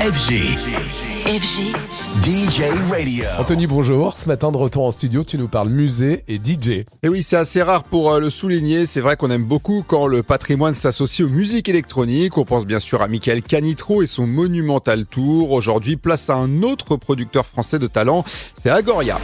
FG. FG. DJ Radio. Anthony, bonjour. Ce matin, de retour en studio, tu nous parles musée et DJ. Et oui, c'est assez rare pour euh, le souligner. C'est vrai qu'on aime beaucoup quand le patrimoine s'associe aux musiques électroniques. On pense bien sûr à Michael Canitro et son monumental tour. Aujourd'hui, place à un autre producteur français de talent, c'est Agoria.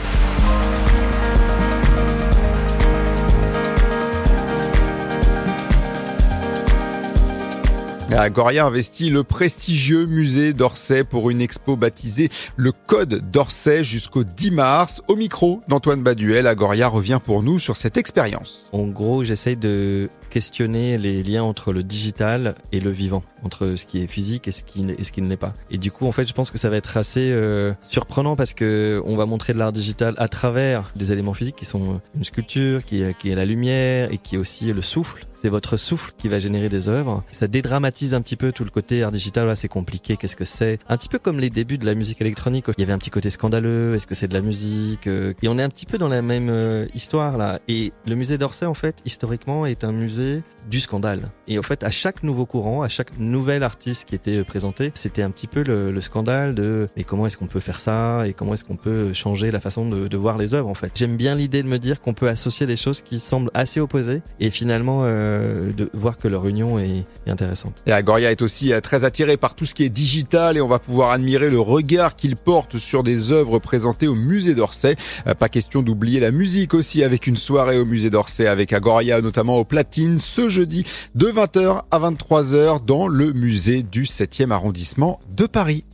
Agoria investit le prestigieux musée d'Orsay pour une expo baptisée Le Code d'Orsay jusqu'au 10 mars. Au micro d'Antoine Baduel, Agoria revient pour nous sur cette expérience. En gros, j'essaye de questionner les liens entre le digital et le vivant, entre ce qui est physique et ce qui, ne l'est pas. Et du coup, en fait, je pense que ça va être assez euh, surprenant parce que on va montrer de l'art digital à travers des éléments physiques qui sont une sculpture, qui qui est la lumière et qui est aussi le souffle c'est votre souffle qui va générer des œuvres. Ça dédramatise un petit peu tout le côté art digital. c'est compliqué. Qu'est-ce que c'est? Un petit peu comme les débuts de la musique électronique. Il y avait un petit côté scandaleux. Est-ce que c'est de la musique? Et on est un petit peu dans la même euh, histoire là. Et le musée d'Orsay, en fait, historiquement, est un musée du scandale. Et en fait, à chaque nouveau courant, à chaque nouvel artiste qui était présenté, c'était un petit peu le, le scandale de mais comment est-ce qu'on peut faire ça? Et comment est-ce qu'on peut changer la façon de, voir les œuvres en fait? J'aime bien l'idée de me dire qu'on peut associer des choses qui semblent assez opposées et finalement euh, euh, de voir que leur union est, intéressante. Et Agoria est aussi euh, très attiré par tout ce qui est digital et on va pouvoir admirer le regard qu'il porte sur des œuvres présentées au musée d'Orsay. Euh, pas question d'oublier la musique aussi avec une soirée au musée d'Orsay avec Agoria notamment au platine ce jeudi de 20h à 23h dans le musée du 7e arrondissement de Paris.